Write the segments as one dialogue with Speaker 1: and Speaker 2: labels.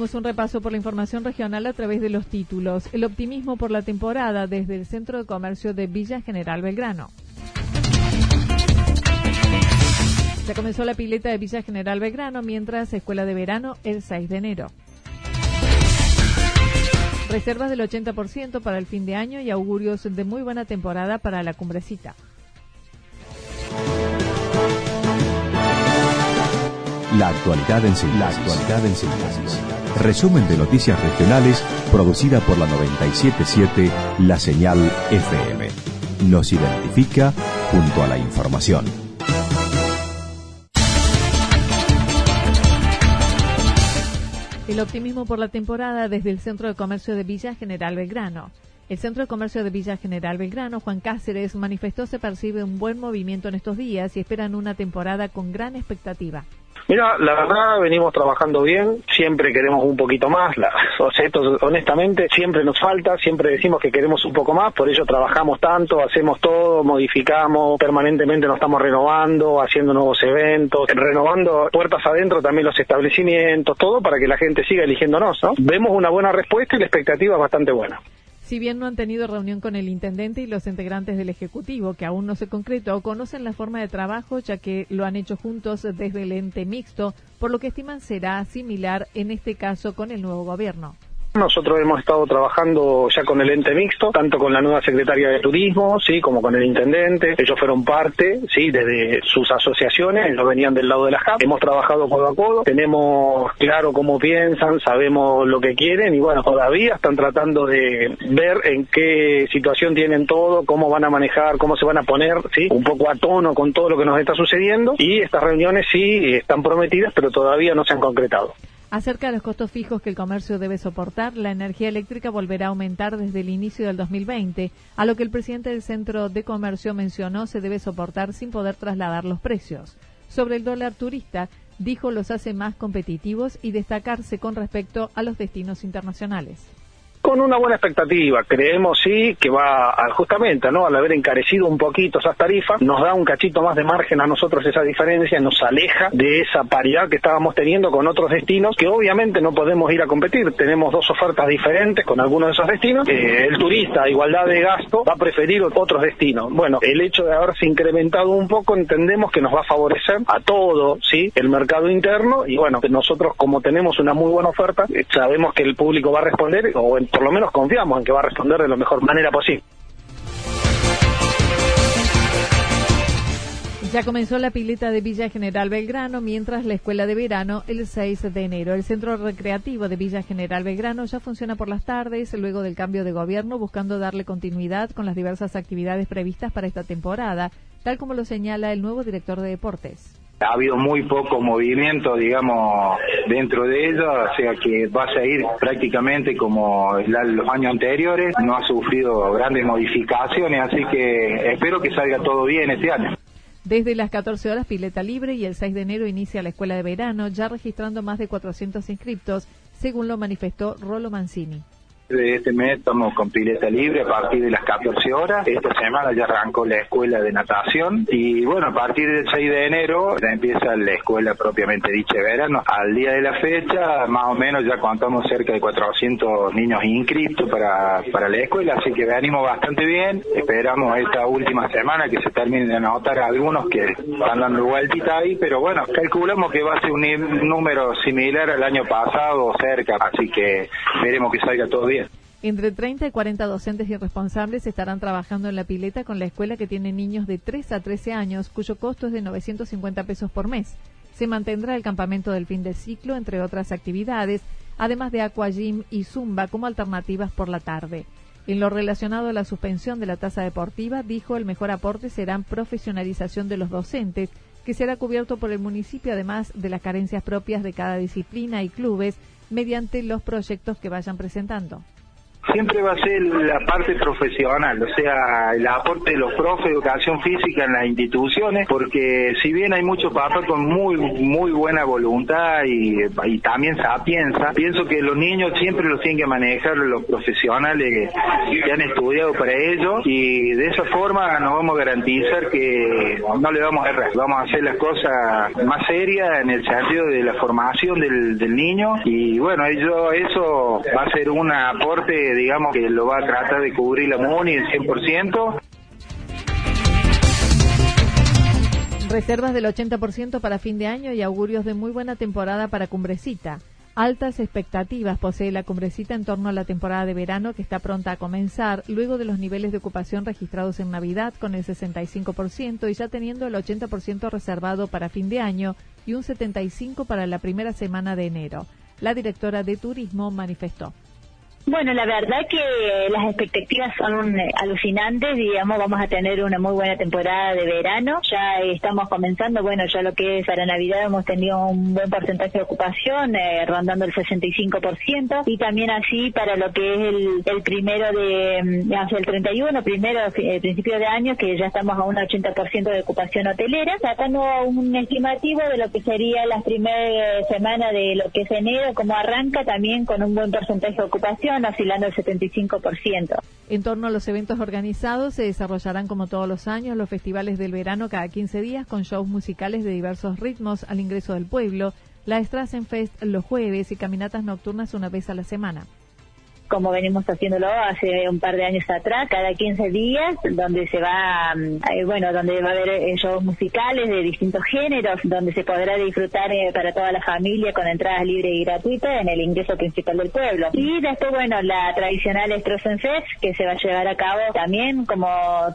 Speaker 1: Un repaso por la información regional a través de los títulos. El optimismo por la temporada desde el Centro de Comercio de Villa General Belgrano. Ya comenzó la pileta de Villa General Belgrano, mientras Escuela de Verano el 6 de enero. Reservas del 80% para el fin de año y augurios de muy buena temporada para la cumbrecita.
Speaker 2: La actualidad en síntesis. Resumen de noticias regionales producida por la 977 La Señal FM. Nos identifica junto a la información.
Speaker 1: El optimismo por la temporada desde el Centro de Comercio de Villa General Belgrano. El Centro de Comercio de Villa General Belgrano, Juan Cáceres, manifestó se percibe un buen movimiento en estos días y esperan una temporada con gran expectativa.
Speaker 3: Mira, la verdad venimos trabajando bien, siempre queremos un poquito más, la, o sea, honestamente siempre nos falta, siempre decimos que queremos un poco más, por ello trabajamos tanto, hacemos todo, modificamos, permanentemente nos estamos renovando, haciendo nuevos eventos, renovando puertas adentro también los establecimientos, todo para que la gente siga eligiéndonos, ¿no? Vemos una buena respuesta y la expectativa es bastante buena.
Speaker 1: Si bien no han tenido reunión con el intendente y los integrantes del Ejecutivo, que aún no se concretó, conocen la forma de trabajo ya que lo han hecho juntos desde el ente mixto, por lo que estiman será similar en este caso con el nuevo gobierno.
Speaker 3: Nosotros hemos estado trabajando ya con el ente mixto, tanto con la nueva secretaria de turismo, sí, como con el intendente. Ellos fueron parte, sí, desde sus asociaciones, ellos venían del lado de la JAP. Hemos trabajado codo a codo, tenemos claro cómo piensan, sabemos lo que quieren y bueno, todavía están tratando de ver en qué situación tienen todo, cómo van a manejar, cómo se van a poner, sí, un poco a tono con todo lo que nos está sucediendo y estas reuniones sí están prometidas, pero todavía no se han concretado.
Speaker 1: Acerca de los costos fijos que el comercio debe soportar, la energía eléctrica volverá a aumentar desde el inicio del 2020, a lo que el presidente del Centro de Comercio mencionó se debe soportar sin poder trasladar los precios. Sobre el dólar turista, dijo los hace más competitivos y destacarse con respecto a los destinos internacionales
Speaker 3: con una buena expectativa. Creemos sí que va justamente, ¿no? Al haber encarecido un poquito esas tarifas, nos da un cachito más de margen a nosotros esa diferencia, nos aleja de esa paridad que estábamos teniendo con otros destinos que obviamente no podemos ir a competir. Tenemos dos ofertas diferentes con algunos de esos destinos. Eh, el turista a igualdad de gasto va a preferir otros destinos. Bueno, el hecho de haberse incrementado un poco entendemos que nos va a favorecer a todo, ¿sí? El mercado interno y bueno, nosotros como tenemos una muy buena oferta, eh, sabemos que el público va a responder o en por lo menos confiamos en que va a responder de la mejor manera posible.
Speaker 1: Ya comenzó la pileta de Villa General Belgrano, mientras la escuela de verano el 6 de enero. El centro recreativo de Villa General Belgrano ya funciona por las tardes, luego del cambio de gobierno, buscando darle continuidad con las diversas actividades previstas para esta temporada, tal como lo señala el nuevo director de deportes
Speaker 4: ha habido muy poco movimiento, digamos, dentro de ella, o sea que va a seguir prácticamente como los años anteriores, no ha sufrido grandes modificaciones, así que espero que salga todo bien este año.
Speaker 1: Desde las 14 horas pileta libre y el 6 de enero inicia la escuela de verano, ya registrando más de 400 inscriptos, según lo manifestó Rolo Mancini.
Speaker 4: De este mes estamos con pileta libre a partir de las 14 horas. Esta semana ya arrancó la escuela de natación y bueno, a partir del 6 de enero ya empieza la escuela propiamente dicha de verano. Al día de la fecha, más o menos ya contamos cerca de 400 niños inscritos para, para la escuela, así que venimos bastante bien. Esperamos esta última semana que se terminen de anotar algunos que están dando vueltita ahí, pero bueno, calculamos que va a ser un número similar al año pasado cerca, así que veremos que salga todo bien.
Speaker 1: Entre 30 y 40 docentes y responsables estarán trabajando en la pileta con la escuela que tiene niños de 3 a 13 años, cuyo costo es de 950 pesos por mes. Se mantendrá el campamento del fin de ciclo, entre otras actividades, además de aquagym y zumba como alternativas por la tarde. En lo relacionado a la suspensión de la tasa deportiva, dijo el mejor aporte será profesionalización de los docentes, que será cubierto por el municipio, además de las carencias propias de cada disciplina y clubes, mediante los proyectos que vayan presentando
Speaker 4: siempre va a ser la parte profesional, o sea, el aporte de los profes de educación física en las instituciones, porque si bien hay muchos papás con muy muy buena voluntad y, y también piensa, pienso que los niños siempre los tienen que manejar los profesionales que han estudiado para ello y de esa forma nos vamos a garantizar que no le vamos a errar, vamos a hacer las cosas más serias en el sentido de la formación del, del niño y bueno, ello, eso va a ser un aporte digamos que lo va a tratar de cubrir la MUNI el 100%.
Speaker 1: Reservas del 80% para fin de año y augurios de muy buena temporada para Cumbrecita. Altas expectativas posee la Cumbrecita en torno a la temporada de verano que está pronta a comenzar, luego de los niveles de ocupación registrados en Navidad con el 65% y ya teniendo el 80% reservado para fin de año y un 75% para la primera semana de enero. La directora de Turismo manifestó.
Speaker 5: Bueno, la verdad que las expectativas son eh, alucinantes, digamos, vamos a tener una muy buena temporada de verano, ya estamos comenzando, bueno, ya lo que es para Navidad hemos tenido un buen porcentaje de ocupación, eh, rondando el 65%, y también así para lo que es el, primero de, mm, hacia el 31, primero, eh, principio de año, que ya estamos a un 80% de ocupación hotelera, sacando un estimativo de lo que sería las primeras semanas de lo que es enero, como arranca también con un buen porcentaje de ocupación, oscilando el 75%.
Speaker 1: En torno a los eventos organizados, se desarrollarán como todos los años los festivales del verano cada 15 días con shows musicales de diversos ritmos al ingreso del pueblo, la Strassenfest los jueves y caminatas nocturnas una vez a la semana
Speaker 5: como venimos haciéndolo hace un par de años atrás, cada 15 días, donde se va, mm, eh, bueno, donde va a haber eh, shows musicales de distintos géneros, donde se podrá disfrutar eh, para toda la familia con entradas libres y gratuitas en el ingreso principal del pueblo. Y después, bueno, la tradicional Fest, que se va a llevar a cabo también, como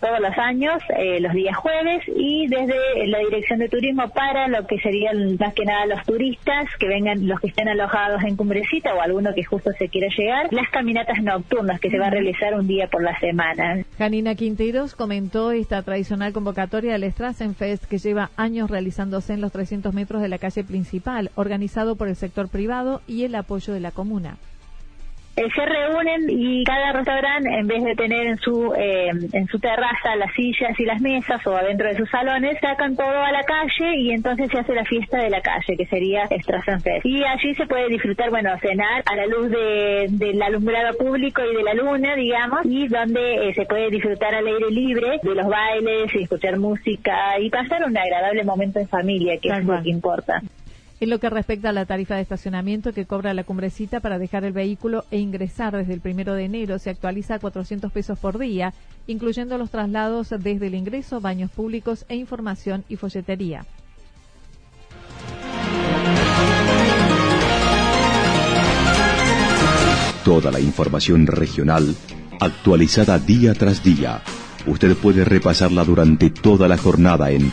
Speaker 5: todos los años, los días jueves, y desde la Dirección de Turismo para lo que serían más que nada los turistas que vengan, los que estén alojados en Cumbrecita o alguno que justo se quiera llegar, caminatas nocturnas que se va a realizar un día por la semana.
Speaker 1: Janina Quinteros comentó esta tradicional convocatoria del Strassenfest que lleva años realizándose en los 300 metros de la calle principal, organizado por el sector privado y el apoyo de la comuna.
Speaker 5: Eh, se reúnen y cada restaurante, en vez de tener en su eh, en su terraza las sillas y las mesas o adentro de sus salones, sacan todo a la calle y entonces se hace la fiesta de la calle, que sería Strassenfest. Y allí se puede disfrutar, bueno, cenar a la luz de, del alumbrado público y de la luna, digamos, y donde eh, se puede disfrutar al aire libre de los bailes y escuchar música y pasar un agradable momento en familia, que es lo que importa.
Speaker 1: En lo que respecta a la tarifa de estacionamiento que cobra la cumbrecita para dejar el vehículo e ingresar desde el primero de enero se actualiza a 400 pesos por día, incluyendo los traslados desde el ingreso, baños públicos e información y folletería.
Speaker 2: Toda la información regional actualizada día tras día. Usted puede repasarla durante toda la jornada en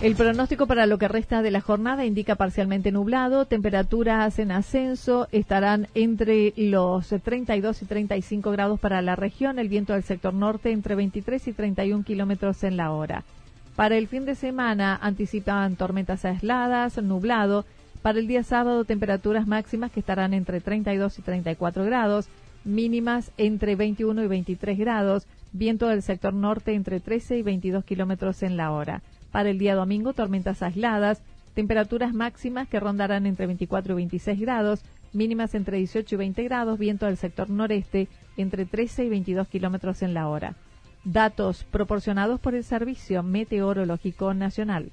Speaker 1: El pronóstico para lo que resta de la jornada indica parcialmente nublado, temperaturas en ascenso, estarán entre los 32 y 35 grados para la región, el viento del sector norte entre 23 y 31 kilómetros en la hora. Para el fin de semana anticipan tormentas aisladas, nublado, Para el día sábado, temperaturas máximas que estarán entre 32 y 34 grados, mínimas entre 21 y 23 grados, viento del sector norte entre 13 y 22 kilómetros en la hora. Para el día domingo, tormentas aisladas, temperaturas máximas que rondarán entre 24 y 26 grados, mínimas entre 18 y 20 grados, viento del sector noreste entre 13 y 22 kilómetros en la hora. Datos proporcionados por el Servicio Meteorológico Nacional.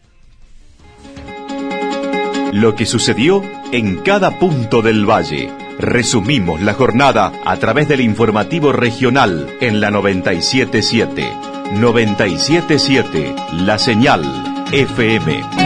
Speaker 2: Lo que sucedió en cada punto del valle. Resumimos la jornada a través del informativo regional en la 977. 977, la señal FM.